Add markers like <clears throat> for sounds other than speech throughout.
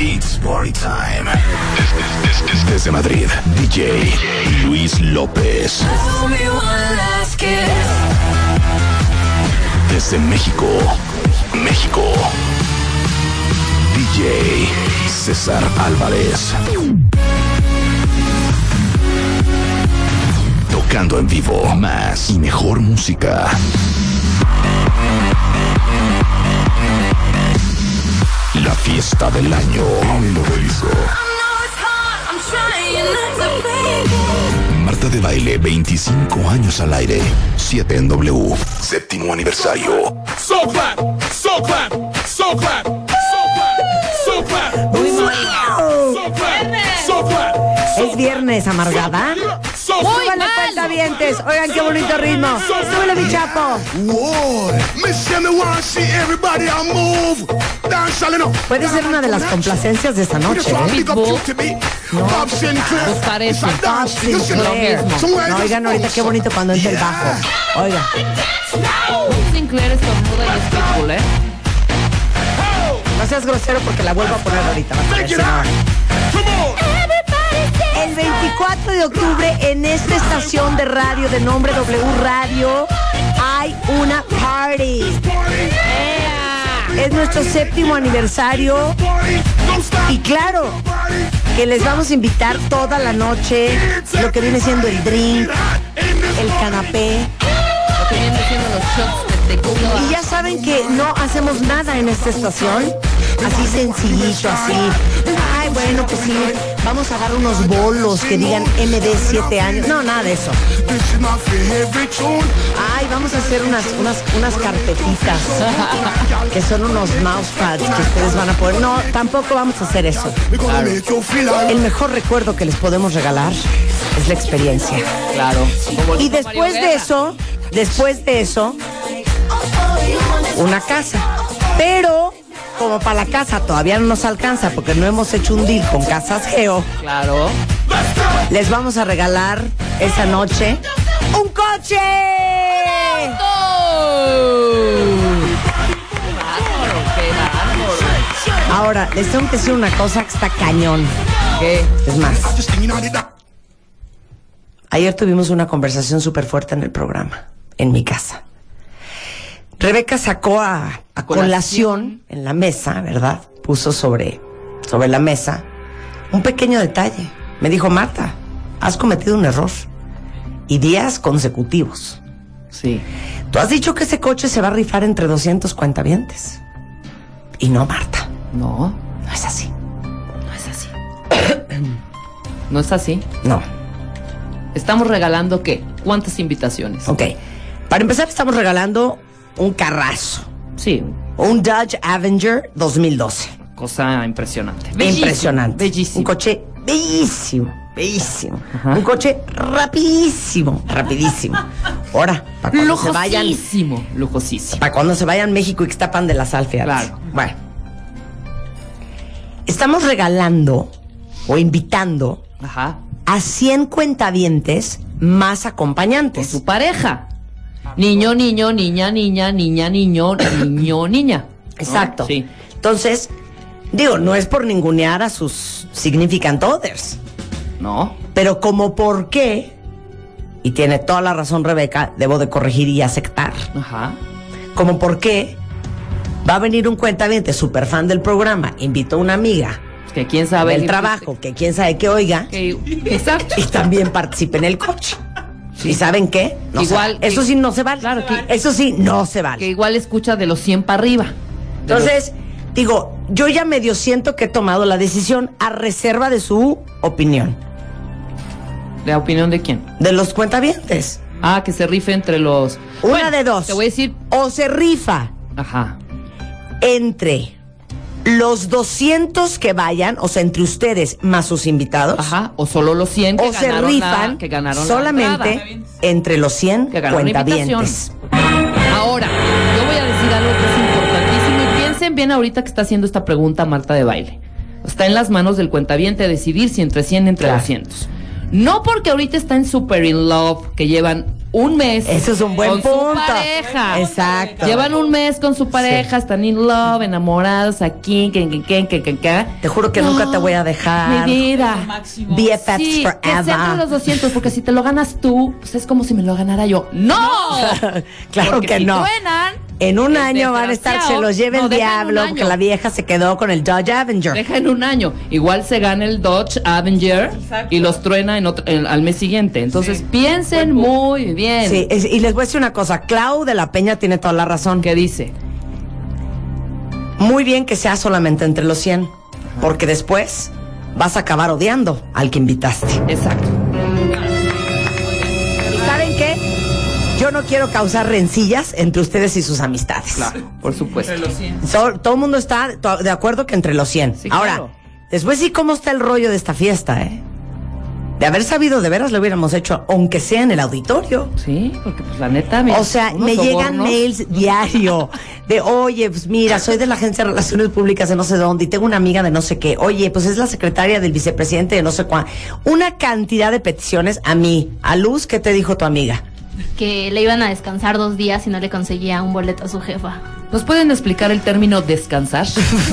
It's party time. Desde Madrid, DJ Luis López. Desde México, México. DJ César Álvarez. Tocando en vivo más y mejor música. La fiesta del año el obelisco. Marta de Baile, 25 años al aire. 7 en W. Séptimo aniversario. So clap, so clap, so clap, so so. Muy so Es viernes, amargada. so Súbale cuenta dientes. Oigan qué bonito ritmo. Súbele mi chapo. Puede ser una de las complacencias de esta noche, ¿eh? Sinclair. Pues parece. Sinclair. No, oigan ahorita qué bonito cuando entra el bajo. Oiga. Sinclair estornuda y es pitbull, ¿eh? No seas grosero porque la vuelvo a poner ahorita. vas a ver, El 24 de octubre en esta estación de radio de nombre W Radio hay una party. Es nuestro séptimo aniversario y claro que les vamos a invitar toda la noche lo que viene siendo el drink, el canapé. Lo que vienen siendo los shots. Y ya saben que no hacemos nada en esta estación. Así sencillito, así. Ay, bueno, pues sí, vamos a dar unos bolos que digan MD 7 años. No, nada de eso. Ay, vamos a hacer unas, unas, unas carpetitas <laughs> que son unos mousepads que ustedes van a poder. No, tampoco vamos a hacer eso. El mejor recuerdo que les podemos regalar es la experiencia. Claro. Y después de eso, después de eso, una casa. Pero como para la casa todavía no nos alcanza porque no hemos hecho un deal con Casas Geo, Claro. les vamos a regalar esa noche un coche. Ahora, les tengo que decir una cosa que está cañón. ¿Qué? Es más, ayer tuvimos una conversación súper fuerte en el programa, en mi casa. Rebeca sacó a, a colación en la mesa, ¿verdad? Puso sobre, sobre la mesa un pequeño detalle. Me dijo, Marta, has cometido un error. Y días consecutivos. Sí. Tú has dicho que ese coche se va a rifar entre 200 cuentavientes. Y no, Marta, No, no es así. no es así. <clears throat> no es así. No. Estamos regalando qué? ¿Cuántas invitaciones? Ok. Para empezar, estamos regalando un carrazo. Sí, Un Dodge Avenger 2012. cosa impresionante. Bellísimo, Impresionante. Bellísimo. Un coche bellísimo, bellísimo. Ajá. Un coche rapidísimo, rapidísimo. Ahora, para cuando se vayan, Lujosísimo. Lujosísimo. para cuando se vayan México y que está pan de la sal, fíjate. Claro. Bueno. Estamos regalando o invitando Ajá. a 100 cuentavientes más Con acompañantes. su pareja. Niño, niño, niña, niña, niña, niño, niño, <coughs> niña. Exacto. Sí. Entonces, digo, no es por ningunear a sus significant others. ¿No? Pero como por qué, y tiene toda la razón Rebeca, debo de corregir y aceptar, Ajá. como por qué va a venir un cuentaviente súper fan del programa, invitó a una amiga Que quién sabe. del trabajo, que quién sabe que oiga, Que- exacto. y también participe en el coche. ¿Y saben qué? No Igual. Eso que- sí no se vale. Claro que- Eso sí no se Que vale. igual escucha de los 100 para arriba. Los- Entonces, digo, yo ya medio siento que he tomado la decisión a reserva de su opinión, ¿La opinión de quién? de los cuentavientes. Ah, que se rife entre los. Una Bueno, de dos. Te voy a decir. O se rifa Ajá. entre Los 200 que vayan, o sea, entre ustedes más sus invitados, Ajá, o solo los 100 que o se ganaron rifan la, que ganaron la solamente entre los 100 Que ganaron cuentavientes. Ahora, yo voy a decir algo que es importantísimo y piensen bien ahorita que está haciendo esta pregunta Marta de baile. Está en las manos del cuentaviente decidir si entre 100 entre Claro. 200. No porque ahorita está en Super in Love, que llevan un mes Eso es un buen con punto. su pareja. Exacto. Llevan un mes con su pareja, están in love, enamorados aquí, que, que, que, que, que, que. Te juro que nunca te voy a dejar. Mi vida. BFFs Sí, que sea entre los forever. 200, porque si te lo ganas tú, pues es como si me lo ganara yo. ¡No! <laughs> Claro Porque que si no. truenan, En un año van a estar, se los lleve no, el diablo, porque la vieja se quedó con el Dodge Avenger. Deja en un año. Igual se gana el Dodge Avenger y los truena en otro, en- al mes siguiente. Entonces piensen muy bien. Sí, es- y les voy a decir una cosa, Clau de la Peña tiene toda la razón. ¿Qué dice? Muy bien que sea solamente entre los 100, porque después vas a acabar odiando al que invitaste. Exacto. ¿Y saben qué? Yo no quiero causar rencillas entre ustedes y sus amistades. Por supuesto. So- todo el mundo está de acuerdo que entre los 100. Sí, Ahora, claro. después sí, ¿cómo está el rollo de esta fiesta, eh? De haber sabido, de veras lo hubiéramos hecho, aunque sea en el auditorio. Sí, porque pues la neta. mira, O sea, me llegan mails <laughs> diario de, oye, pues mira, soy de la Agencia de Relaciones Públicas de no sé dónde y tengo una amiga de no sé qué. Oye, pues es la secretaria del vicepresidente de no sé cuál. Una cantidad de peticiones a mí. A Luz, ¿qué te dijo tu amiga? Que le iban a descansar dos días y no le conseguía un boleto a su jefa. ¿Nos pueden explicar el término descansar?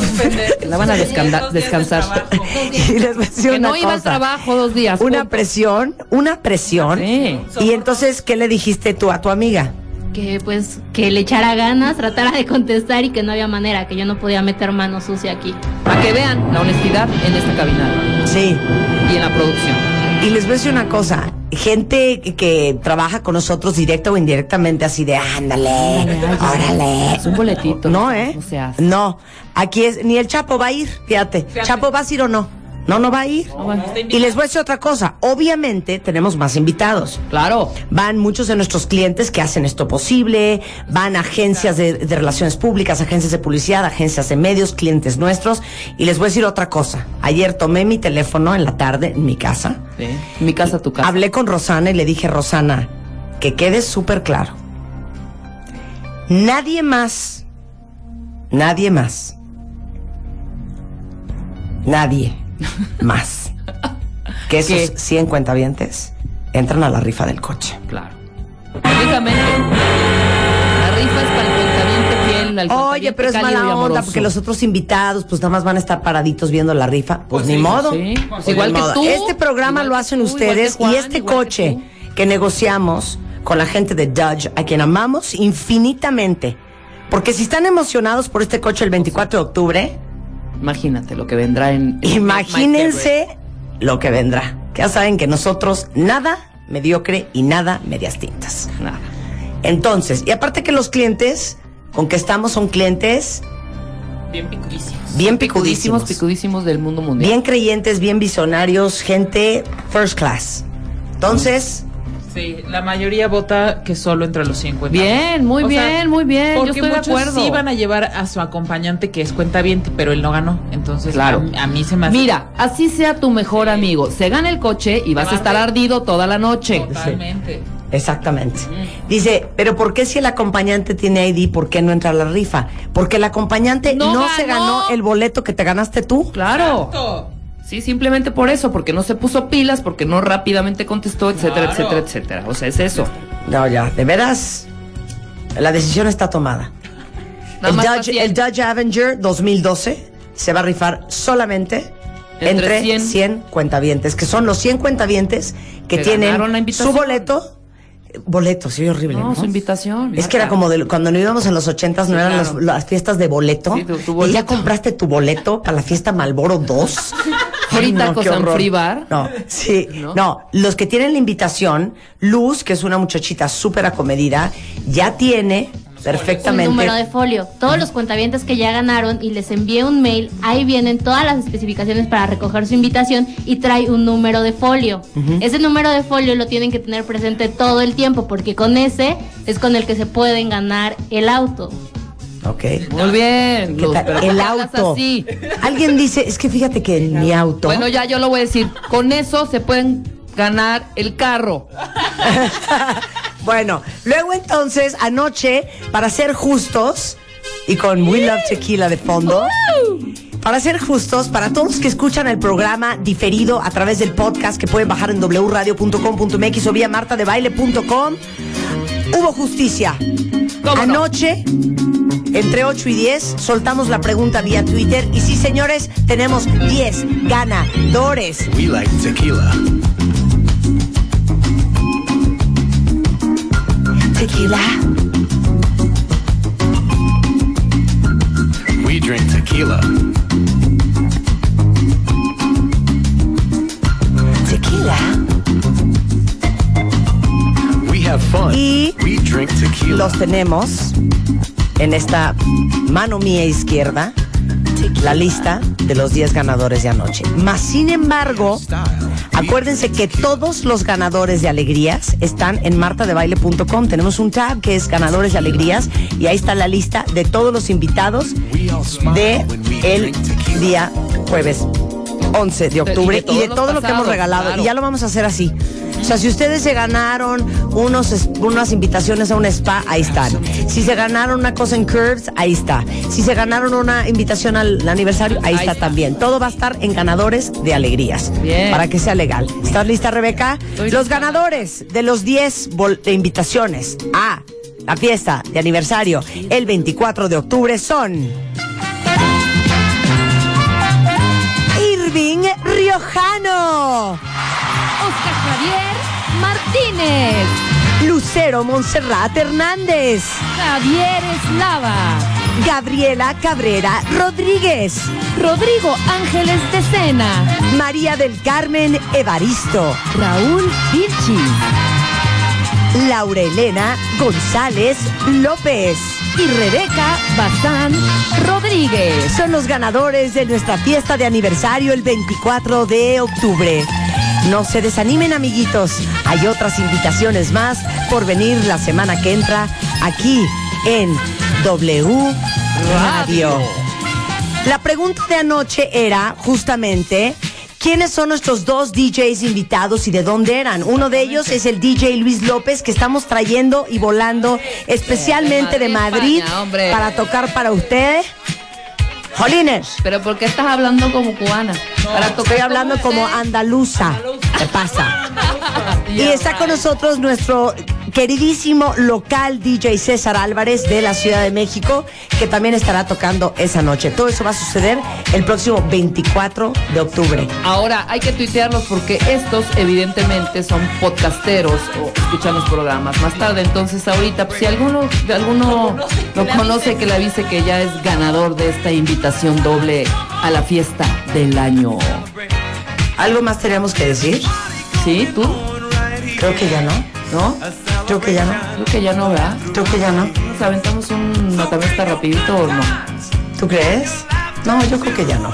<laughs> la van a descansar. <laughs> Y les Que una no iba al trabajo dos días. Una punto. presión, una presión. Sí. Y entonces, ¿qué le dijiste tú a tu amiga? Que pues que le echara ganas, tratara de contestar y que no había manera, que yo no podía meter mano sucia aquí. Para que vean la honestidad en esta cabina Sí. y en la producción. Y les voy a decir una cosa, gente que, trabaja con nosotros directa o indirectamente así de ándale, órale. Es un boletito. No, ¿eh? No se hace. No, aquí es, ni el Chapo va a ir, fíjate. Chapo, ¿vas a ir o no? No, no va a ir. Y les voy a decir otra cosa, obviamente tenemos más invitados. Claro. Van muchos de nuestros clientes que hacen esto posible, van agencias de, de relaciones públicas, agencias de publicidad, agencias de medios, clientes nuestros. Y les voy a decir otra cosa. Ayer tomé mi teléfono en la tarde en mi casa. Sí. Mi casa, tu casa. Hablé con Rosana y le dije, Rosana, que quede súper claro. Nadie más, nadie más, nadie más que esos ¿Qué? 100 cuentavientes entran a la rifa del coche. Claro. Únicamente. La rifa es para el cuentaviente fiel, al Oye, pero es mala onda porque los otros invitados pues nada más van a estar paraditos viendo la rifa. Pues, ni modo. sí. Pues Igual ni que modo. tú, Este programa lo hacen tú, ustedes Juan, y este igual que coche que negociamos con la gente de Dodge, a quien amamos infinitamente. Porque si están emocionados por este coche el 24 de octubre, Imagínate lo que vendrá en. en <laughs> imagínense lo que vendrá. Que ya saben que nosotros nada mediocre y nada medias tintas. Nada. Entonces, y aparte que los clientes con que estamos son clientes Bien picudísimos. bien Picudísimos, picudísimos, picudísimos del mundo mundial. bien creyentes, bien visionarios, gente first class. Entonces, Sí, la mayoría vota que solo entre los 50. Bien, muy bien, muy bien, yo Porque de muchos acuerdo. sí van a llevar a su acompañante que es cuenta bien, pero él no ganó. Entonces, Claro. a, a mí se me hace Mira, así sea tu mejor amigo. Se gana el coche y vas a estar ardido toda la noche. totalmente. exactamente. Dice, pero ¿por qué si el acompañante tiene ID, por qué no entra a la rifa? Porque el acompañante no, No se ganó. ganó el boleto que te ganaste tú. Claro. Exacto. Sí, simplemente por eso, porque no se puso pilas, porque no rápidamente contestó, etcétera, Claro. etcétera, etcétera. O sea, es eso. No, ya, de veras, la decisión está tomada. El Dodge, paciente. el Dodge Avenger 2012 se va a rifar solamente Entre entre, 100. 100. cuentavientes, que son los 100 cuentavientes que Que tienen su boleto. Boleto, sí, horrible. No, ¿no? su invitación. Es que era como de, cuando nos íbamos en los ochentas, no Sí, eran claro. los- las fiestas de boleto. Sí, tu- tu Y boleto. ya compraste tu boleto para la fiesta Malboro 2. <laughs> Free Bar. No, sí, ¿No? ¿No? los que tienen la invitación, Luz, que es una muchachita súper acomedida, ya tiene perfectamente. Un número de folio. Todos los cuentavientes que ya ganaron y les envié un mail, ahí vienen todas las especificaciones para recoger su invitación y trae un número de folio. Ese número de folio lo tienen que tener presente todo el tiempo porque con ese es con el que se pueden ganar el auto. Ok. Muy bien. ¿Qué Luz, tal? pero ¿por El auto. así? Alguien dice, es que fíjate que en mi auto. Bueno, ya yo lo voy a decir. Con eso se pueden ganar el carro. <laughs> Bueno, luego entonces, anoche, para ser justos, y con We Love Tequila de fondo, para ser justos, para todos los que escuchan el programa diferido a través del podcast que pueden bajar en wradio.com.mx o vía martadebaile.com, hubo justicia. ¿Cómo no? Anoche, entre 8 y 10, soltamos la pregunta vía Twitter. Y sí, señores, tenemos 10 ganadores. We like tequila. Tequila. We drink. Tequila. Los tenemos en esta mano mía izquierda la lista de los 10 ganadores de anoche. Más sin embargo, acuérdense que todos los ganadores de alegrías están en martadebaile.com. Tenemos un tab que es ganadores de alegrías y ahí está la lista de todos los invitados de el día jueves 11 de octubre Y de y de todos todo lo que hemos regalado. claro. Y ya lo vamos a hacer así. O sea, si ustedes se ganaron unos, unas invitaciones a un spa, ahí están. Si se ganaron una cosa en Curves, ahí está. Si se ganaron una invitación al aniversario, ahí, Ahí está, está. también. Todo va a estar en ganadores de alegrías. Bien. Para que sea legal. ¿Estás lista, Rebeca? Estoy los lista. ganadores de los 10 bol- de invitaciones a la fiesta de aniversario el 24 de octubre son... Irving Riojano, Martínez, Lucero Montserrat Hernández, Javier Eslava, Gabriela Cabrera Rodríguez, Rodrigo Ángeles de Sena, María del Carmen Evaristo, Raúl Vilchis. Laura Elena González López. y Rebeca Bazán Rodríguez. Son los ganadores de nuestra fiesta de aniversario el 24 de octubre. No se desanimen, amiguitos. Hay otras invitaciones más por venir la semana que entra aquí en W Radio. La pregunta de anoche era justamente quiénes son nuestros dos DJs invitados y de dónde eran. Uno de ellos es el DJ Luis López que estamos trayendo y volando especialmente de De Madrid, España, para tocar para ustedes. Jolines, Pero ¿por qué estás hablando como cubana? Para tocar estoy hablando como usted. andaluza. ¿Qué pasa? Y está con nosotros nuestro queridísimo local DJ César Álvarez de la Ciudad de México, que también estará tocando esa noche. Todo eso va a suceder el próximo 24 de octubre. Ahora hay que tuitearlos porque estos evidentemente son podcasteros o escuchan los programas más tarde. Entonces ahorita, pues, si alguno, alguno lo conoce, que le avise que ya es ganador de esta invitación doble a la fiesta del año. ¿Algo más tenemos que decir? ¿Sí? ¿Tú? Creo que ya no. ¿No? Creo que ya no. Creo que ya no, ¿verdad? Creo que ya no. ¿Nos aventamos un matamesta rapidito o no? ¿Tú crees? No, yo creo que ya no.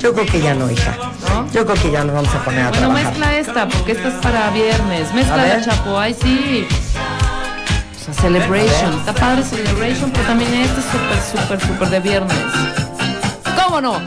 Yo creo que ya no, hija. ¿No? Yo creo que ya nos vamos a poner a Bueno, trabajar. mezcla esta, porque esta es para viernes. Mezcla la chapo, ay sí. O sea, celebration. Está padre celebration, pero también este es súper, súper, súper de viernes. ¿Cómo no?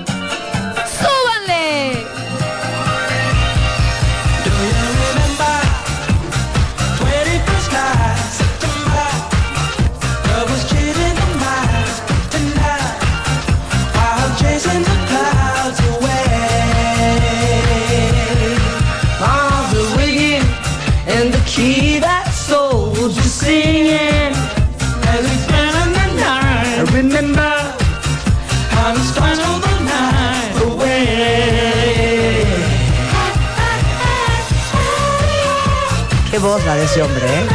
Voz la de ese hombre, ¿eh?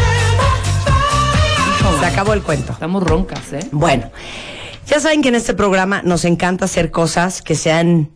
Se acabó el cuento. Estamos roncas, ¿eh? Bueno, ya saben que en este programa nos encanta hacer cosas que sean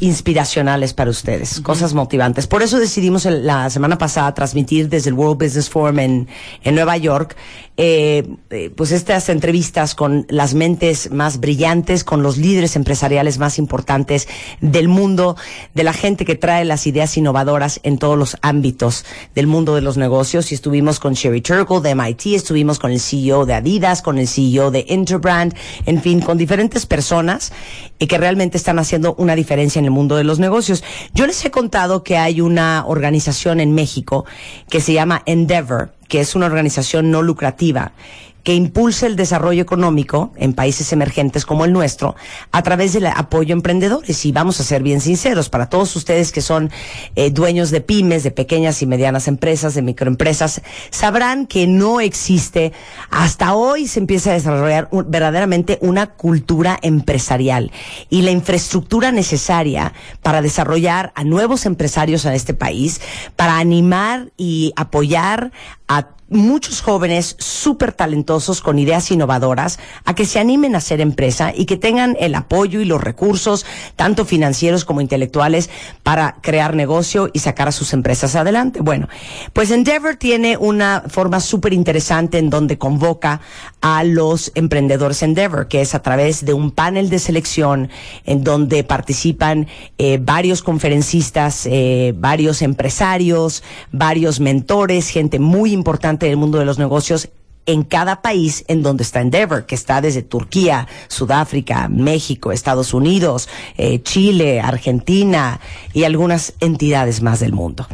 inspiracionales para ustedes, cosas motivantes. Por eso decidimos el- la semana pasada transmitir desde el World Business Forum en, en Nueva York eh, eh, pues estas entrevistas con las mentes más brillantes, con los líderes empresariales más importantes del mundo, de la gente que trae las ideas innovadoras en todos los ámbitos del mundo de los negocios. Y estuvimos con Sherry Turkle de MIT, estuvimos con el CEO de Adidas, con el CEO de Interbrand, en fin, con diferentes personas y que realmente están haciendo una diferencia en el mundo de los negocios. Yo les he contado que hay una organización en México que se llama Endeavor, que es una organización no lucrativa que impulsa el desarrollo económico en países emergentes como el nuestro a través del apoyo a emprendedores. Y vamos a ser bien sinceros, para todos ustedes que son eh, dueños de pymes, de pequeñas y medianas empresas, de microempresas, sabrán que no existe, hasta hoy se empieza a desarrollar verdaderamente una cultura empresarial y la infraestructura necesaria para desarrollar a nuevos empresarios en este país, para animar y apoyar a muchos jóvenes súper talentosos con ideas innovadoras a que se animen a hacer empresa y que tengan el apoyo y los recursos, tanto financieros como intelectuales, para crear negocio y sacar a sus empresas adelante. Bueno, pues Endeavor tiene una forma súper interesante en donde convoca a los emprendedores Endeavor, que es a través de un panel de selección en donde participan eh, varios conferencistas, eh, varios empresarios, varios mentores, gente muy importante del mundo de los negocios en cada país en donde está Endeavor, que está desde Turquía, Sudáfrica, México, Estados Unidos, eh, Chile, Argentina y algunas entidades más del mundo.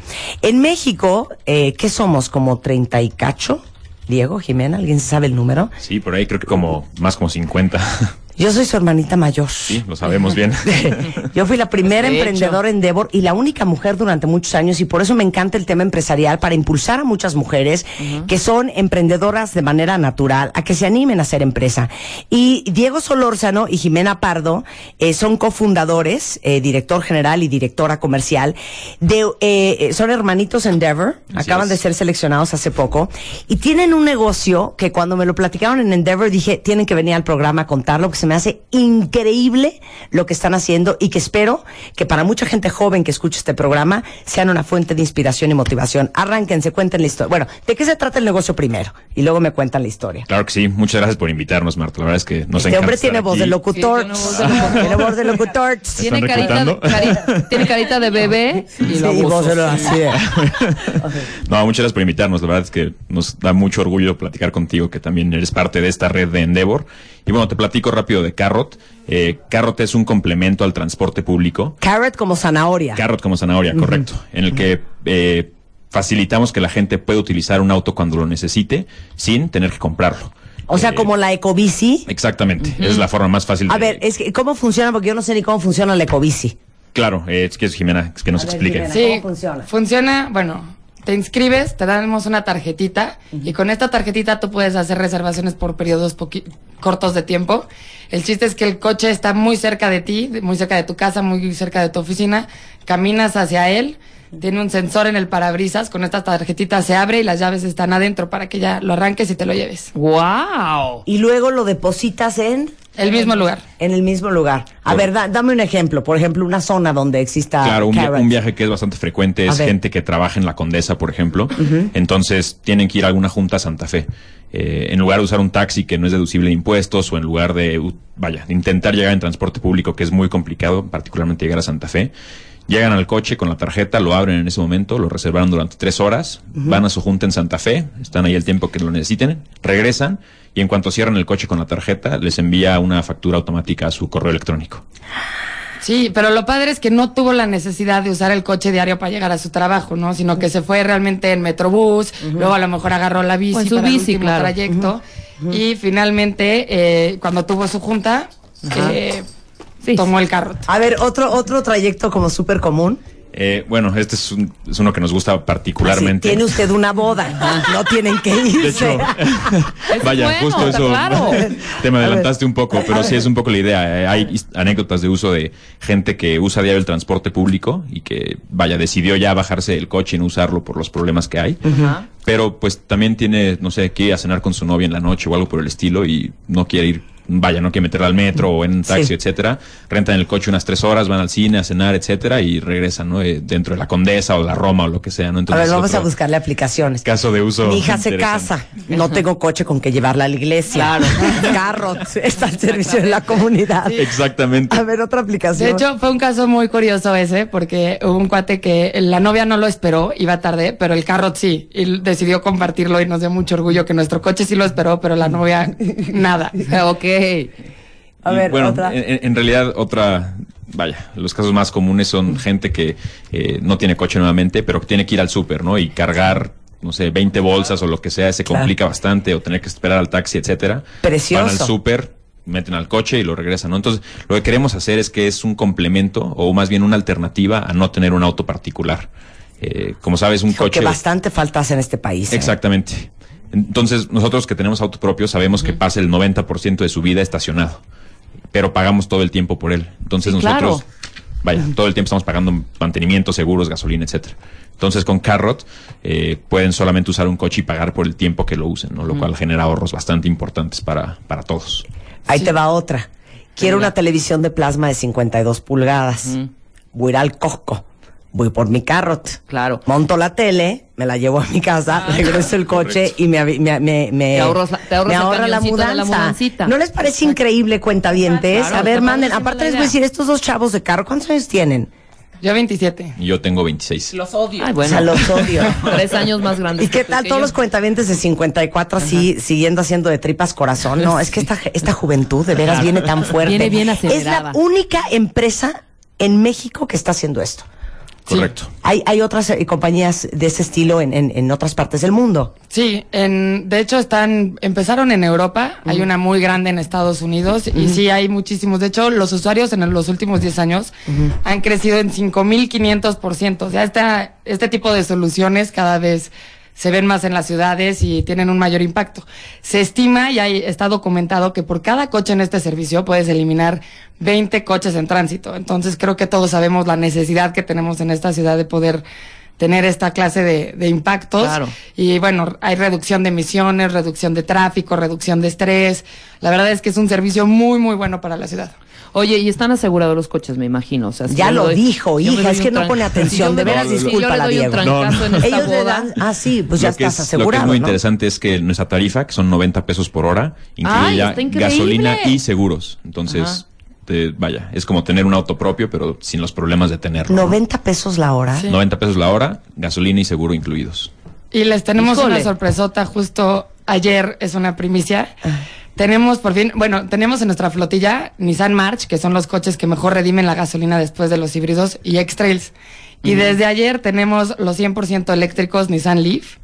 En México, eh, ¿qué somos? ¿Como 30 y cacho? Diego, Jimena, ¿alguien sabe el número? Sí, por ahí creo que como más como 50. <laughs> Yo soy su hermanita mayor. Sí, lo sabemos bien. <laughs> Yo fui la primera hecho. emprendedora en Endeavor y la única mujer durante muchos años y por eso me encanta el tema empresarial para impulsar a muchas mujeres que son emprendedoras de manera natural a que se animen a hacer empresa. Y Diego Solórzano y Jimena Pardo eh, son cofundadores, eh, director general y directora comercial de, eh, eh, son hermanitos Endeavor, Así acaban es. de ser seleccionados hace poco y tienen un negocio que cuando me lo platicaron en Endeavor dije, tienen que venir al programa a contarlo, que se me hace increíble lo que están haciendo y que espero que para mucha gente joven que escuche este programa sean una fuente de inspiración y motivación. Arránquense, cuenten la historia. Bueno, ¿de qué se trata el negocio primero? Y luego me cuentan la historia. Claro que sí. Muchas gracias por invitarnos, Marta. La verdad es que nos este encanta hombre estar tiene voz de locutor. Sí, tiene voz de locutor. Tiene voz de locutor. Tiene ¿Están carita, de, tiene carita de bebé y Sí, la y voz. voz de lo- así es. <laughs> No, muchas gracias por invitarnos. La verdad es que nos da mucho orgullo platicar contigo, que también eres parte de esta red de Endeavor. Y bueno, te platico rápido de Carrot. Eh, Carrot es un complemento al transporte público. Carrot como zanahoria. Carrot como zanahoria, correcto. En el que eh, facilitamos que la gente pueda utilizar un auto cuando lo necesite sin tener que comprarlo. o sea, Eh, como la ecobici. Exactamente. Es la forma más fácil A de- ver, es que, ¿cómo funciona? Porque yo no sé ni cómo funciona la ecobici. Claro, eh, es que es Jimena, es que nos ver, explique. Jimena. Sí, ¿Cómo funciona? Funciona, bueno, te inscribes, te damos una tarjetita y con esta tarjetita tú puedes hacer reservaciones por periodos cortos de tiempo. El chiste es que el coche está muy cerca de ti, muy cerca de tu casa, muy cerca de tu oficina. Caminas hacia él, tiene un sensor en el parabrisas, con esta tarjetita se abre y las llaves están adentro para que ya lo arranques y te lo lleves. ¡Wow! Y luego lo depositas en... El mismo lugar. En el mismo lugar. A Por- ver, da- dame un ejemplo. Por ejemplo, una zona donde exista. Claro, un, via- Carrot. un viaje que es bastante frecuente es gente que trabaja en la Condesa, por ejemplo. Entonces tienen que ir a alguna junta a Santa Fe. Eh, en lugar de usar un taxi que no es deducible de impuestos o en lugar de, u- vaya, intentar llegar en transporte público, que es muy complicado, particularmente llegar a Santa Fe, llegan al coche con la tarjeta, lo abren en ese momento, lo reservaron durante tres horas, van a su junta en Santa Fe, están ahí el tiempo que lo necesiten, regresan y en cuanto cierran el coche con la tarjeta, les envía una factura automática a su correo electrónico. Sí, pero lo padre es que no tuvo la necesidad de usar el coche diario para llegar a su trabajo, ¿no? Sino que se fue realmente en Metrobús, luego a lo mejor agarró la bici en su para bici, el último claro. trayecto y finalmente eh, cuando tuvo su junta eh, Sí. tomó el carro. A ver, otro, otro trayecto como súper común. Eh, bueno, este es, un- es uno que nos gusta particularmente. Así, tiene usted una boda. no tienen que De irse. hecho, <laughs> es <laughs> vaya, bueno, justo eso. claro. Te me adelantaste un poco, pero sí es un poco la idea. Eh, Hay anécdotas de uso de gente que usa diario el transporte público y que, vaya, decidió ya bajarse del coche y no usarlo por los problemas que hay. Pero pues también tiene, no sé, que ir a cenar con su novia en la noche o algo por el estilo y no quiere ir vaya, no quiere meterla al metro o en un taxi, Sí. etcétera, rentan el coche unas tres horas, van al cine a cenar, etcétera, y regresan, ¿no? Eh, dentro de la Condesa o la Roma o lo que sea, ¿no? A Entonces, ver, vamos a buscarle aplicaciones. Caso de uso. Mi hija se casa, no tengo coche con que llevarla a la iglesia. Claro. <laughs> Carro, está al servicio de la comunidad. Exactamente. A ver, otra aplicación. De hecho, fue un caso muy curioso ese, porque hubo un cuate que la novia no lo esperó, iba tarde, pero el carro sí, y decidió compartirlo y nos dio mucho orgullo que nuestro coche sí lo esperó, pero la novia nada. <laughs> ok. A Y, ver, bueno, otra. En, en realidad, otra, vaya, los casos más comunes son gente que eh, no tiene coche nuevamente, pero que tiene que ir al súper, ¿no? Y cargar, no sé, 20 bolsas o lo que sea, se Claro. complica bastante, o tener que esperar al taxi, etcétera. Precioso. Van al súper, meten al coche y lo regresan, ¿no? Entonces, lo que queremos hacer es que es un complemento, o más bien una alternativa a no tener un auto particular. Eh, como sabes, un Porque coche... bastante faltas en este país. ¿eh? Entonces, nosotros que tenemos auto propio sabemos que pasa el 90% de su vida estacionado, pero pagamos todo el tiempo por él. Entonces, Sí, nosotros, claro. vaya, todo el tiempo estamos pagando mantenimiento, seguros, gasolina, etcétera. Entonces, con Carrot eh, pueden solamente usar un coche y pagar por el tiempo que lo usen, ¿no? lo cual genera ahorros bastante importantes para, para todos. Ahí te va otra. Quiero una televisión de plasma de 52 pulgadas. Voy a ir al Costco. Voy por mi carrot. Claro. Monto la tele, me la llevo a mi casa, regreso el coche y me, me, me, me- Te ahorras la- te ahorras me ahorra la mudanza. la. ¿No les parece increíble, cuentavientes? Claro, a ver, manden. Aparte les voy a decir, estos dos chavos de carro, ¿cuántos años tienen? Yo 27. Y yo tengo 26. Los odio. Ay, O bueno. sea, los odio. <laughs> Tres años más grandes. ¿Y qué tal todos yo. los cuentavientes de 54 así siguiendo haciendo de tripas corazón? No, es que esta, esta juventud de veras viene tan fuerte. Viene bien Es la acelerada. única empresa en México que está haciendo esto. Correcto. Hay, hay otras eh, compañías de ese estilo en, en, en otras partes del mundo. Sí, en, de hecho están, empezaron en Europa, hay una muy grande en Estados Unidos y sí hay muchísimos. De hecho, los usuarios en los últimos 10 años han crecido en 5.500%. O sea, esta, este tipo de soluciones cada vez se ven más en las ciudades y tienen un mayor impacto. Se estima y hay, está documentado que por cada coche en este servicio puedes eliminar 20 coches en tránsito. Entonces creo que todos sabemos la necesidad que tenemos en esta ciudad de poder tener esta clase de, de impactos. Claro. Y bueno, hay reducción de emisiones, reducción de tráfico, reducción de estrés. La verdad es que es un servicio muy, muy bueno para la ciudad. Oye, y están asegurados los coches, me imagino. O sea, si Ya lo doy- dijo, hija, es que no pone <laughs> atención, de veras, le doy Diego. Ellos le dan, ah, sí, pues ya lo que estás es, lo que asegurado. es muy ¿no? interesante es que nuestra tarifa, que son 90 pesos por hora, incluye gasolina y seguros. Entonces, te- vaya, es como tener un auto propio, pero sin los problemas de tenerlo. ¿no? 90 pesos la hora. 90 pesos la hora, gasolina y seguro incluidos. Y les tenemos Híjole. una sorpresota justo ayer, es una primicia. Tenemos por fin, bueno, tenemos en nuestra flotilla Nissan March, que son los coches que mejor redimen la gasolina después de los híbridos, y X-Trails. Y desde ayer tenemos los 100% eléctricos Nissan Leaf,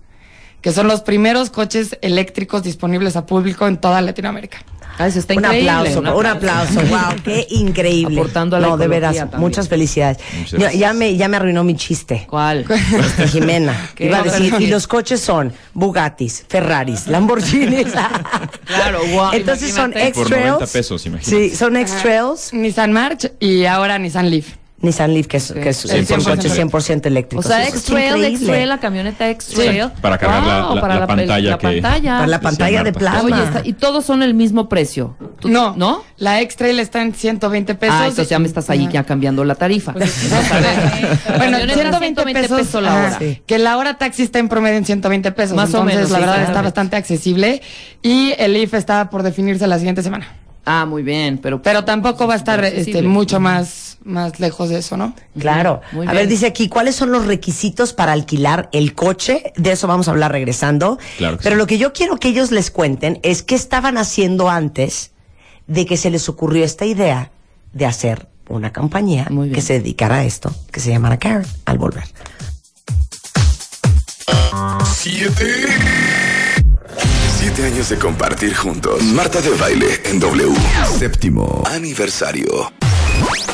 que son los primeros coches eléctricos disponibles a público en toda Latinoamérica. Ay, eso está Un increíble. aplauso, un aplauso, wow, qué <laughs> increíble. Aportando a la no, de veras, también. muchas felicidades. Muchas Ya, me, ya me arruinó mi chiste. ¿Cuál? <laughs> Este, Jimena, <laughs> ¿Qué? iba a decir, y los coches son Bugattis, Ferraris, Lamborghinis. Claro, guau, Entonces son imagínate. X-Trails. 90 pesos, imagínate. Sí, son X-Trails, Nissan March y ahora Nissan Leaf. Nissan Leaf, que, es, que es- El son 100% coches 100% O eléctricos. sea, Eso es X-Trail. X-Trail, la camioneta X-Trail. Para cargar la- Wow, la- para la pantalla la que- pantalla. Para la Decía pantalla de plasma. Oye, está- y todos son el mismo precio. Tú- No, ¿No? La X-Trail está en 120 pesos. Ah, entonces ya me estás ahí Ajá. ya cambiando la tarifa. <laughs> Bueno, Camioneta 120 pesos, la hora. Sí. Que la hora taxi está en promedio en 120 pesos. Más o entonces, menos, la sí, verdad está bastante accesible. Y el IF está por definirse la siguiente semana. Ah, muy bien, pero Pero tampoco va a estar este, mucho más, más lejos de eso, ¿no? Claro. Muy a bien. ver, dice aquí, ¿cuáles son los requisitos para alquilar el coche? De eso vamos a hablar regresando. Claro Pero sí. lo que yo quiero que ellos les cuenten es qué estaban haciendo antes de que se les ocurrió esta idea de hacer una compañía que se dedicara a esto, que se llamara Karen, al volver. Siete. Siete años de compartir juntos. Marta de baile en W. Séptimo aniversario.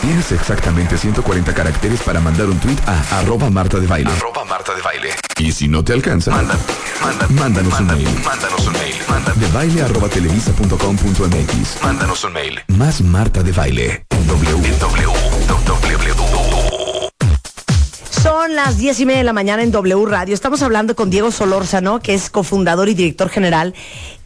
Tienes exactamente 140 caracteres para mandar un tweet a arroba Marta de baile. Arroba Marta de baile. Y si no te alcanza, manda, manda- mándanos un mail. Mándanos un mail. De baile arroba. Mándanos un mail. Más Marta de baile Son las diez y media de la mañana en W Radio. Estamos hablando con Diego Solórzano, que es cofundador y director general,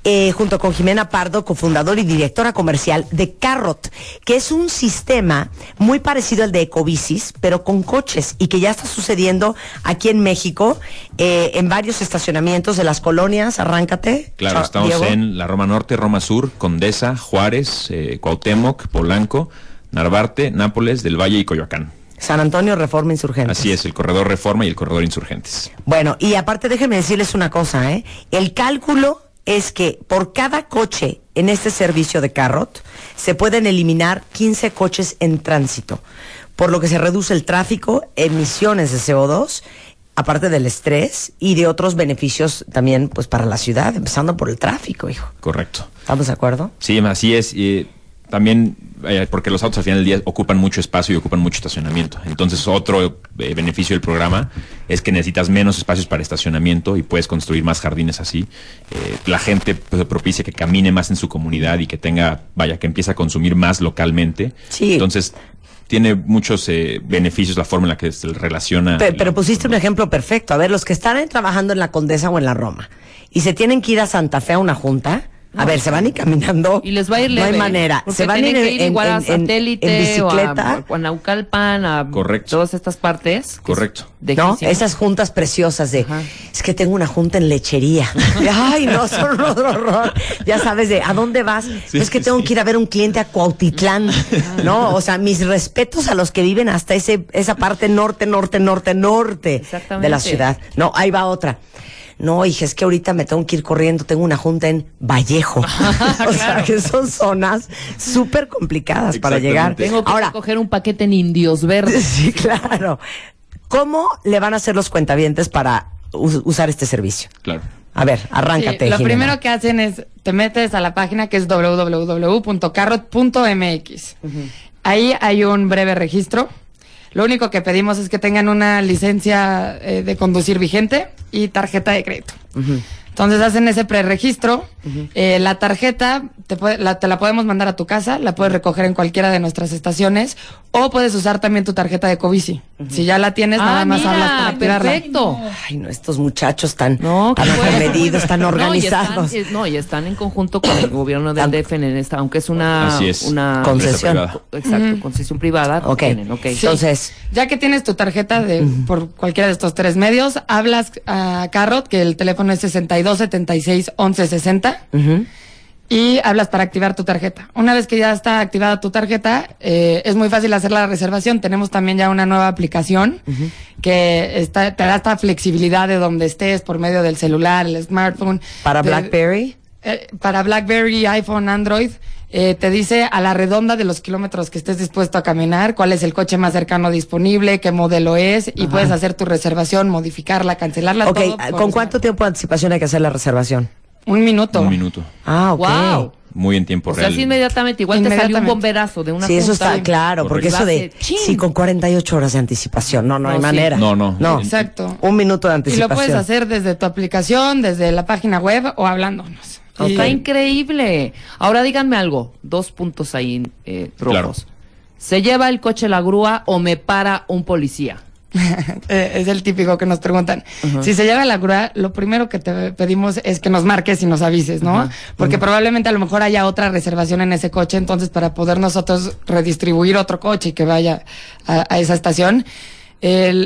eh, junto con Jimena Pardo, cofundador y directora comercial de Carrot, que es un sistema muy parecido al de Ecobicis, pero con coches y que ya está sucediendo aquí en México, eh, en varios estacionamientos de las colonias. Arráncate. Claro, Chao, estamos Diego. en la Roma Norte, Roma Sur, Condesa, Juárez, eh, Cuauhtémoc, Polanco, Narvarte, Nápoles, Del Valle y Coyoacán. San Antonio Reforma Insurgente. Así es, el corredor Reforma y el corredor Insurgentes. Bueno, y aparte déjenme decirles una cosa, ¿eh? El cálculo es que por cada coche en este servicio de Carrot se pueden eliminar 15 coches en tránsito, por lo que se reduce el tráfico, emisiones de CO2, aparte del estrés y de otros beneficios también pues para la ciudad, empezando por el tráfico, hijo. Correcto. ¿Estamos de acuerdo? Sí, así es. Y también, eh, porque los autos al final del día ocupan mucho espacio y ocupan mucho estacionamiento. Entonces, otro eh, beneficio del programa es que necesitas menos espacios para estacionamiento y puedes construir más jardines así. Eh, la gente pues, propicia que camine más en su comunidad y que tenga, vaya, que empiece a consumir más localmente. Sí. Entonces, tiene muchos eh, beneficios la forma en la que se relaciona. Pe- Pero, pusiste un ejemplo perfecto. A ver, los que están trabajando en la Condesa o en la Roma y se tienen que ir a Santa Fe a una junta, a ver, se van a ir caminando. Y les va a ir No hay leve. manera. Se van a ir en, igual en- satélite en bicicleta. o a, a Naucalpan, a Correcto. todas estas partes. Correcto. es ¿No? Esas juntas preciosas de, Ajá. es que tengo una junta en lechería. <laughs> Ay, no, son un horror. Ya sabes de, ¿a dónde vas? es que sí, tengo sí. que ir a ver un cliente a Cuautitlán. No, o sea, mis respetos a los que viven hasta ese, esa parte norte, norte, norte, norte Exactamente. de la ciudad. No, ahí va otra. No, hija, es que ahorita me tengo que ir corriendo, tengo una junta en Vallejo. <laughs> <laughs> o sea, que son zonas súper complicadas para llegar. Tengo que Ahora, coger un paquete en Indios Verdes. <laughs> Sí, claro. ¿Cómo le van a hacer los cuentavientes para us- usar este servicio? Claro. A ver, arráncate. Sí, lo Jimena. primero que hacen es, te metes a la página que es www.carrot.mx. Ahí hay un breve registro. Lo único que pedimos es que tengan una licencia eh, de conducir vigente y tarjeta de crédito. Entonces hacen ese preregistro. Eh, la tarjeta te, puede- la, te la podemos mandar a tu casa, la puedes recoger en cualquiera de nuestras estaciones o puedes usar también tu tarjeta de Covici. Si ya la tienes, nada ah, más hablas para mira, activarla. perfecto. Ay, no, estos muchachos tan, No, tan medidos, tan No, y organizados. están, no, y están en conjunto con el gobierno del DF en esta, aunque es una, es. una Concesión. Exacto, concesión privada. Ok. tienen, ok. Entonces, Ya que tienes tu tarjeta de por cualquiera de estos tres medios, hablas a Carrot, que el teléfono es 62 76 11 60, ujú, y hablas para activar tu tarjeta. Una vez que ya está activada tu tarjeta, eh, es muy fácil hacer la reservación. Tenemos también ya una nueva aplicación que está, te da esta flexibilidad de donde estés por medio del celular, el smartphone. para De- BlackBerry. eh, para BlackBerry, iPhone, Android, eh, te dice a la redonda de los kilómetros que estés dispuesto a caminar, cuál es el coche más cercano disponible, qué modelo es, y puedes hacer tu reservación, modificarla, cancelarla. Ok, todo ¿con cuánto tiempo de anticipación hay que hacer la reservación? Un minuto. Un minuto. Ah, ok. Wow. Muy en tiempo O sea, real. así inmediatamente, igual te salió un bomberazo de una Sí, eso está claro, porque eso de, chin. sí, con 48 horas de anticipación, no, no, hay No, sí. manera. No, no. No, Exacto. un minuto de Y anticipación. lo puedes hacer desde tu aplicación, desde la página web o hablándonos. Y- Está increíble. Ahora díganme algo. Dos puntos ahí eh, rojos. Claro. ¿Se lleva el coche la grúa o me para un policía? <laughs> Eh, es el típico que nos preguntan. Si se lleva la grúa, lo primero que te pedimos es que nos marques y nos avises, ¿no? Porque probablemente a lo mejor haya otra reservación en ese coche, entonces para poder nosotros redistribuir otro coche y que vaya a, a esa estación,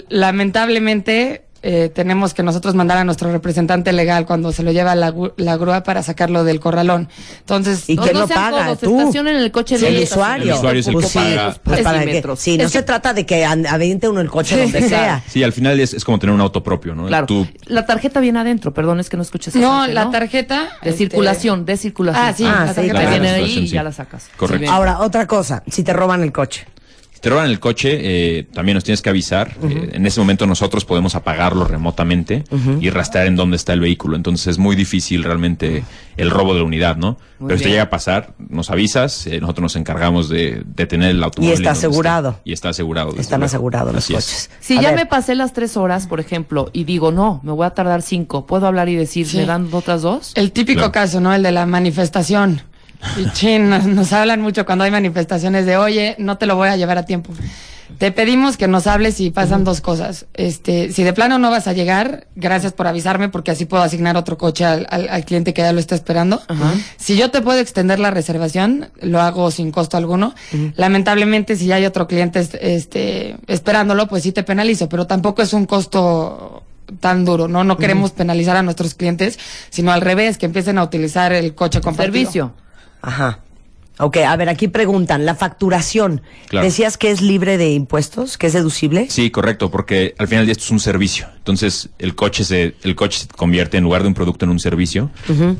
lamentablemente eh, tenemos que nosotros mandar a nuestro representante legal cuando se lo lleva la, gu- la grúa para sacarlo del corralón. Entonces, ¿Y No, quién no lo sean paga? codos, ¿Tú? estacionen el coche Sí, de el ahí, usuario. El usuario es el Pues que sí, paga. pues para que- sí, no Es se que- trata de que aviente uno el coche Sí, donde sea. Sí, al final es, es como tener un auto propio, ¿no? Claro. Tú, La tarjeta viene adentro, perdón, es que no escuches. no, la tarjeta... De este, circulación, de circulación. Ah, sí, Ah, la tarjeta Que claro. viene ahí y sí. ya la sacas. Correcto. Ahora, otra cosa, si te roban el coche. Si te roban el coche, eh, también nos tienes que avisar. Eh, en ese momento nosotros podemos apagarlo remotamente y rastrear en dónde está el vehículo. Entonces es muy difícil realmente el robo de la unidad, ¿no? Muy Pero si te bien. llega a pasar, nos avisas, eh, nosotros nos encargamos de detener el automóvil. está en donde asegurado. Y está asegurado. Están luego. asegurados los Así es. coches. Si A ya ver, me pasé las tres horas, por ejemplo, y digo, no, me voy a tardar cinco, ¿puedo hablar y decir, Sí. me dan otras dos? El típico Claro. caso, ¿no? El de la manifestación. <laughs> Y chin, nos, nos hablan mucho cuando hay manifestaciones de, oye, no te lo voy a llevar a tiempo. Te pedimos que nos hables y pasan dos cosas. Este, si de plano no vas a llegar, gracias por avisarme porque así puedo asignar otro coche al, al- al cliente que ya lo está esperando. Si yo te puedo extender la reservación, lo hago sin costo alguno. Lamentablemente, si ya hay otro cliente est- este, esperándolo, pues sí te penalizo, pero tampoco es un costo tan duro, ¿no? No queremos penalizar a nuestros clientes, sino al revés, que empiecen a utilizar el coche compartido. Servicio. Ajá. Ok, a ver, aquí preguntan, la facturación. Claro. ¿Decías que es libre de impuestos, que es deducible? Sí, correcto, porque al final esto es un servicio. Entonces, el coche se, el coche se convierte en lugar de un producto en un servicio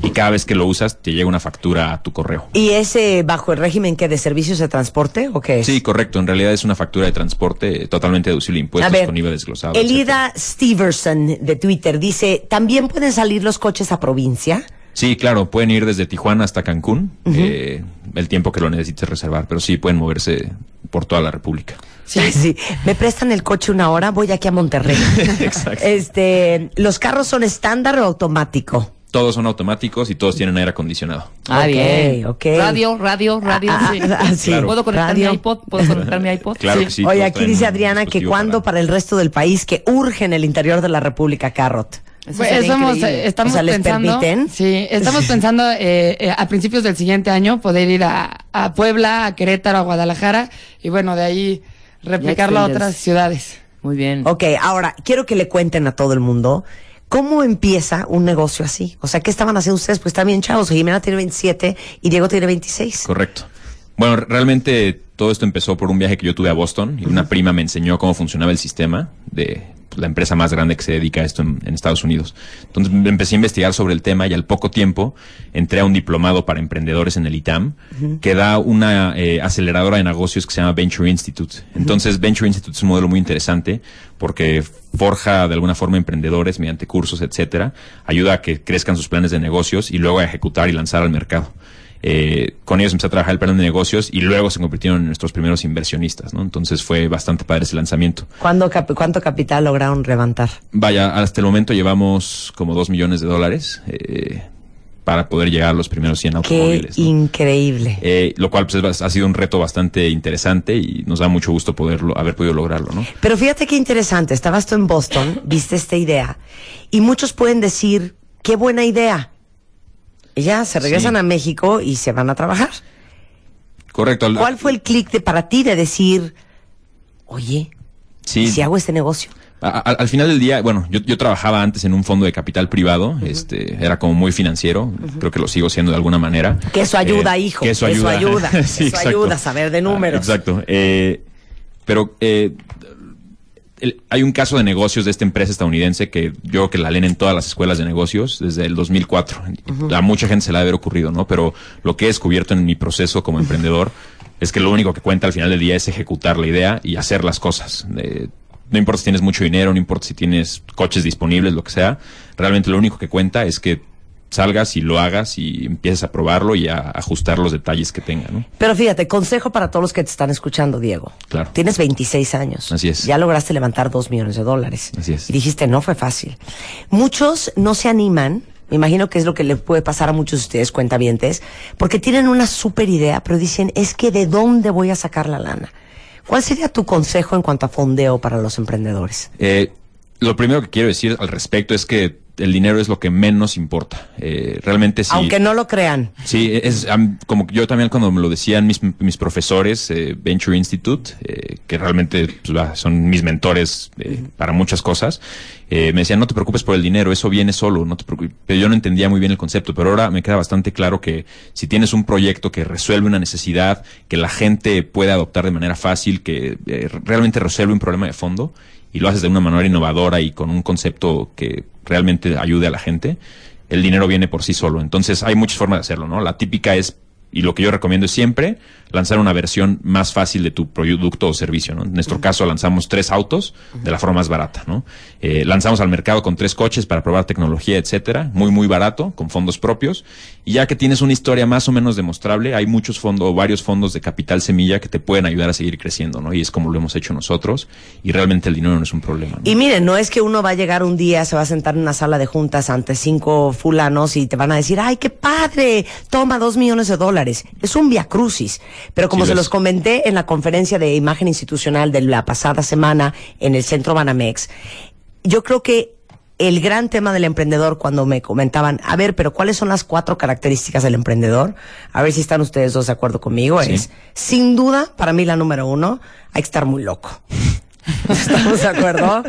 y cada vez que lo usas te llega una factura a tu correo. ¿Y es eh, bajo el régimen que de servicios de transporte o qué es? Sí, correcto. En realidad es una factura de transporte totalmente deducible de impuestos A ver, con IVA desglosado. etcétera. Elida Steverson de Twitter dice, ¿también pueden salir los coches a provincia? Sí, claro, pueden ir desde Tijuana hasta Cancún, eh, el tiempo que lo necesites reservar, pero sí pueden moverse por toda la República. Sí. ¿Me prestan el coche una hora? Voy aquí a Monterrey. <laughs> Exacto. Este, ¿los carros son estándar o automático? Todos son automáticos y todos tienen aire acondicionado. Ah, bien. ok. Radio, radio, radio. Ah, sí. ah, sí. Claro. ¿Puedo conectar Radio. mi iPod? ¿Puedo conectar mi iPod? <laughs> Claro que sí. Oye, aquí dice Adriana que cuando para- para el resto del país que urge en el interior de la República Carrot. Eso Pues estamos, eh, estamos O sea, ¿les pensando, permiten? Sí, estamos <laughs> pensando eh, eh, a principios del siguiente año poder ir a, a Puebla, a Querétaro, a Guadalajara y bueno, de ahí replicarlo a otras ciudades. Muy bien. Ok, ahora quiero que le cuenten a todo el mundo cómo empieza un negocio así. O sea, ¿qué estaban haciendo ustedes? Pues están bien chavos. Jimena tiene 27 y Diego tiene 26. Correcto. Bueno, realmente todo esto empezó por un viaje que yo tuve a Boston y una prima me enseñó cómo funcionaba el sistema de pues, la empresa más grande que se dedica a esto en, en Estados Unidos. Entonces me empecé a investigar sobre el tema y al poco tiempo entré a un diplomado para emprendedores en el ITAM que da una eh, aceleradora de negocios que se llama Venture Institute. Entonces Venture Institute es un modelo muy interesante porque forja de alguna forma emprendedores mediante cursos, etcétera, ayuda a que crezcan sus planes de negocios y luego a ejecutar y lanzar al mercado. Eh, con ellos empecé a trabajar el plan de negocios y luego se convirtieron en nuestros primeros inversionistas, ¿no? Entonces fue bastante padre ese lanzamiento. ¿Cuándo cap- ¿Cuánto capital lograron levantar? Vaya, hasta el momento llevamos como dos millones de dólares eh, para poder llegar a los primeros 100 Qué automóviles. ¿no? increíble. Eh, lo cual pues, es- ha sido un reto bastante interesante y nos da mucho gusto poderlo, haber podido lograrlo, ¿no? Pero fíjate qué interesante. Estabas tú en Boston, viste esta idea y muchos pueden decir, qué buena idea. Ya se regresan Sí. a México y se van a trabajar. Correcto. ¿Cuál fue el clic de para ti de decir, oye, Sí. ¿y si hago este negocio? A- a- al final del día, bueno, yo, yo trabajaba antes en un fondo de capital privado, este, era como muy financiero, creo que lo sigo siendo de alguna manera. Que eso ayuda, Eh, hijo. Que eso Eso ayuda. ayuda. <laughs> Sí, Eso ayuda a saber de números. Ah, exacto. Eh, pero eh, el- hay un caso de negocios de esta empresa estadounidense que yo creo que la leen en todas las escuelas de negocios desde el 2004. A mucha gente se le ha de haber ocurrido, ¿no? Pero lo que he descubierto en mi proceso como emprendedor es que lo único que cuenta al final del día es ejecutar la idea y hacer las cosas. Eh, no importa si tienes mucho dinero, no importa si tienes coches disponibles, lo que sea. Realmente lo único que cuenta es que salgas y lo hagas y empieces a probarlo y a ajustar los detalles que tenga, ¿no? Pero fíjate, consejo para todos los que te están escuchando, Diego. Claro. Tienes 26 años. Así es. Ya lograste levantar 2 millones de dólares. Así es. Y dijiste, no fue fácil. Muchos no se animan. Me imagino que es lo que le puede pasar a muchos de ustedes, cuentavientes, porque tienen una super idea, pero dicen, es que ¿de dónde voy a sacar la lana? ¿Cuál sería tu consejo en cuanto a fondeo para los emprendedores? Eh, lo primero que quiero decir al respecto es que el dinero es lo que menos importa. Eh, realmente sí. Aunque no lo crean. Sí, es am, como yo también cuando me lo decían mis, mis profesores, eh, Venture Institute, eh, que realmente pues, va, son mis mentores eh, para muchas cosas, eh, me decían, no te preocupes por el dinero, eso viene solo, no te preocupes. Pero yo no entendía muy bien el concepto, pero ahora me queda bastante claro que si tienes un proyecto que resuelve una necesidad, que la gente puede adoptar de manera fácil, que eh, realmente resuelve un problema de fondo, y lo haces de una manera innovadora y con un concepto que realmente ayude a la gente, el dinero viene por sí solo. Entonces hay muchas formas de hacerlo, ¿no? La típica es, y lo que yo recomiendo es siempre, lanzar una versión más fácil de tu producto o servicio, ¿no? En nuestro caso lanzamos tres autos de la forma más barata, ¿no? Eh, lanzamos al mercado con tres coches para probar tecnología, etcétera, muy, muy barato, con fondos propios. Y ya que tienes una historia más o menos demostrable, hay muchos fondos, o varios fondos de capital semilla que te pueden ayudar a seguir creciendo, ¿no? Y es como lo hemos hecho nosotros, y realmente el dinero no es un problema, ¿no? Y miren, no es que uno va a llegar un día, se va a sentar en una sala de juntas ante cinco fulanos y te van a decir, ay, qué padre, toma dos millones de dólares. Dólares. Es un via crucis. Pero como Sí, se lo los comenté en la conferencia de imagen institucional de la pasada semana en el Centro Banamex, yo creo que el gran tema del emprendedor cuando me comentaban, a ver, pero ¿cuáles son las cuatro características del emprendedor? A ver si están ustedes dos de acuerdo conmigo. Sí. Es, sin duda, para mí la número uno, hay que estar muy loco. <laughs> ¿Estamos de acuerdo?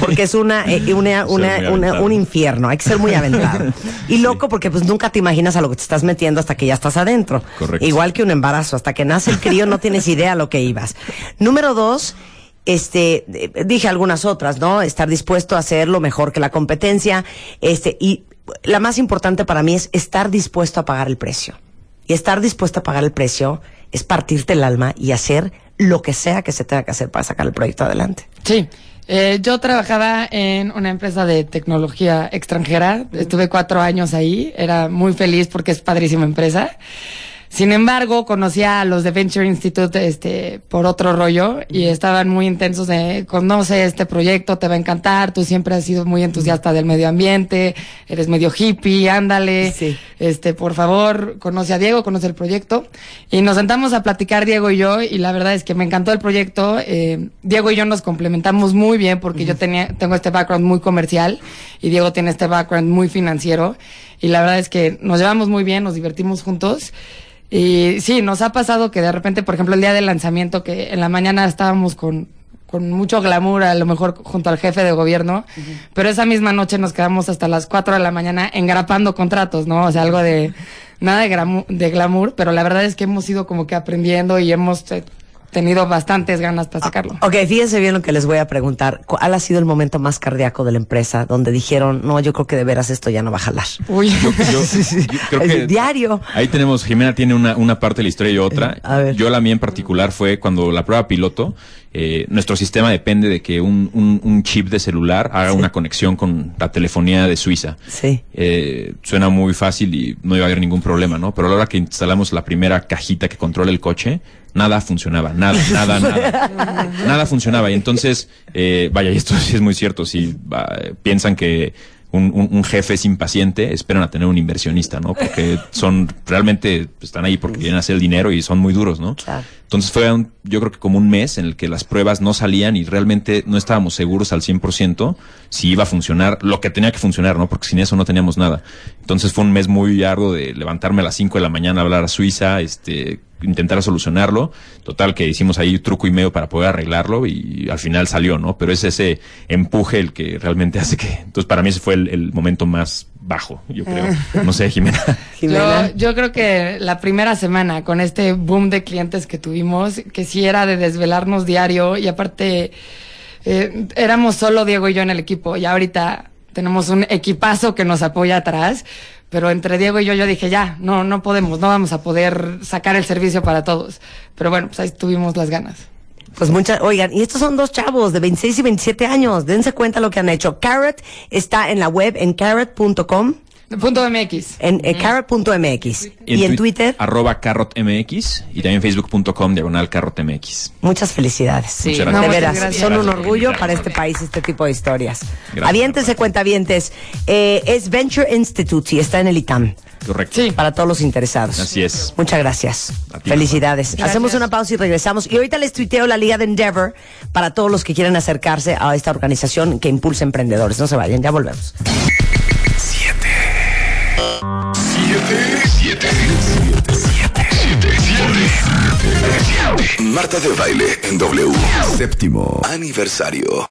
Porque es una, eh, una, una- una- un infierno, hay que ser muy aventado. <laughs> Y loco porque pues nunca te imaginas a lo que te estás metiendo hasta que ya estás adentro. Correcto. Igual que un embarazo, hasta que nace el crío no tienes idea a lo que ibas. Número dos, este, eh, dije algunas otras, ¿no? Estar dispuesto a hacer lo mejor que la competencia, este, y la más importante para mí es estar dispuesto a pagar el precio. Y estar dispuesto a pagar el precio es partirte el alma y hacer lo que sea que se tenga que hacer para sacar el proyecto adelante. Sí. Eh, yo trabajaba en una empresa de tecnología extranjera. Estuve cuatro años ahí. Era muy feliz porque es padrísima empresa. Sin embargo, conocí a los de Venture Institute este, por otro rollo y estaban muy intensos de conoce este proyecto, te va a encantar, tú siempre has sido muy entusiasta del medio ambiente, eres medio hippie, ándale, Sí. este, por favor, conoce a Diego, conoce el proyecto. Y nos sentamos a platicar Diego y yo, y la verdad es que me encantó el proyecto. Eh, Diego y yo nos complementamos muy bien porque yo tenía, tengo este background muy comercial y Diego tiene este background muy financiero. Y la verdad es que nos llevamos muy bien, nos divertimos juntos. Y sí, nos ha pasado que de repente, por ejemplo, el día del lanzamiento, que en la mañana estábamos con, con mucho glamour, a lo mejor junto al jefe de gobierno, pero esa misma noche nos quedamos hasta las 4 de la mañana engrapando contratos, ¿no? O sea, algo de, nada de, gramu- de glamour, pero la verdad es que hemos ido como que aprendiendo y hemos eh, tenido bastantes ganas para sacarlo. Ok, fíjense bien lo que les voy a preguntar. ¿Cuál ha sido el momento más cardíaco de la empresa donde dijeron, no, yo creo que de veras esto ya no va a jalar? Uy, Yo- yo <laughs> creo Es que diario. Ahí tenemos, Jimena tiene una, una parte de la historia y otra. A ver. Yo la mía en particular fue cuando la prueba piloto, eh, nuestro sistema depende de que un, un, un chip de celular haga una conexión con la telefonía de Suiza. Sí. Eh, suena muy fácil y no iba a haber ningún problema, ¿no? Pero a la hora que instalamos la primera cajita que controla el coche, nada funcionaba, nada, <laughs> nada, nada. nada funcionaba. Y entonces, eh, vaya, y esto sí es muy cierto, si piensan que un, un- un jefe es impaciente, esperan a tener un inversionista, ¿no? Porque son, realmente están ahí porque quieren hacer el dinero y son muy duros, ¿no? Claro. Entonces fue un- yo creo que como un mes en el que las pruebas no salían y realmente no estábamos seguros al 100% si iba a funcionar lo que tenía que funcionar, ¿no? Porque sin eso no teníamos nada. Entonces fue un mes muy arduo de levantarme a las 5 de la mañana a hablar a Suiza, este, intentar solucionarlo. Total que hicimos ahí truco y medio para poder arreglarlo y al final salió, ¿no? Pero es ese empuje el que realmente hace que... Entonces para mí ese fue el, el momento más bajo, yo creo. No sé, Jimena. <laughs> Jimena. Yo, yo creo que la primera semana con este boom de clientes que tuvimos, que sí era de desvelarnos diario y aparte eh, éramos solo Diego y yo en el equipo y ahorita tenemos un equipazo que nos apoya atrás, pero entre Diego y yo yo dije ya, no, no podemos, no vamos a poder sacar el servicio para todos. Pero bueno, pues ahí tuvimos las ganas. Pues muchas, oigan, y estos son dos chavos de 26 y 27 años. Dense cuenta lo que han hecho. Carrot está en la web en carrot.com, Punto MX. en eh, carrot.mx y en twi- Twitter. Arroba carrotmx y también facebook.com diagonal carrotmx. Muchas felicidades. Sí. Muchas De veras, gracias. son un Gracias. orgullo para este país este tipo de historias. Gracias. Aviéntense, cuentavientes. Eh, es Venture Institute y está en el ITAM. Correcto. Sí. Para todos los interesados. Así es. Muchas gracias. Ti, Felicidades. Gracias. Hacemos una pausa y regresamos. Y ahorita les tuiteo la Liga de Endeavor para todos los que quieren acercarse a esta organización que impulsa emprendedores. No se vayan, ya volvemos. Siete. Siete. Siete. Siete. Siete. Marta de baile en W. Séptimo aniversario.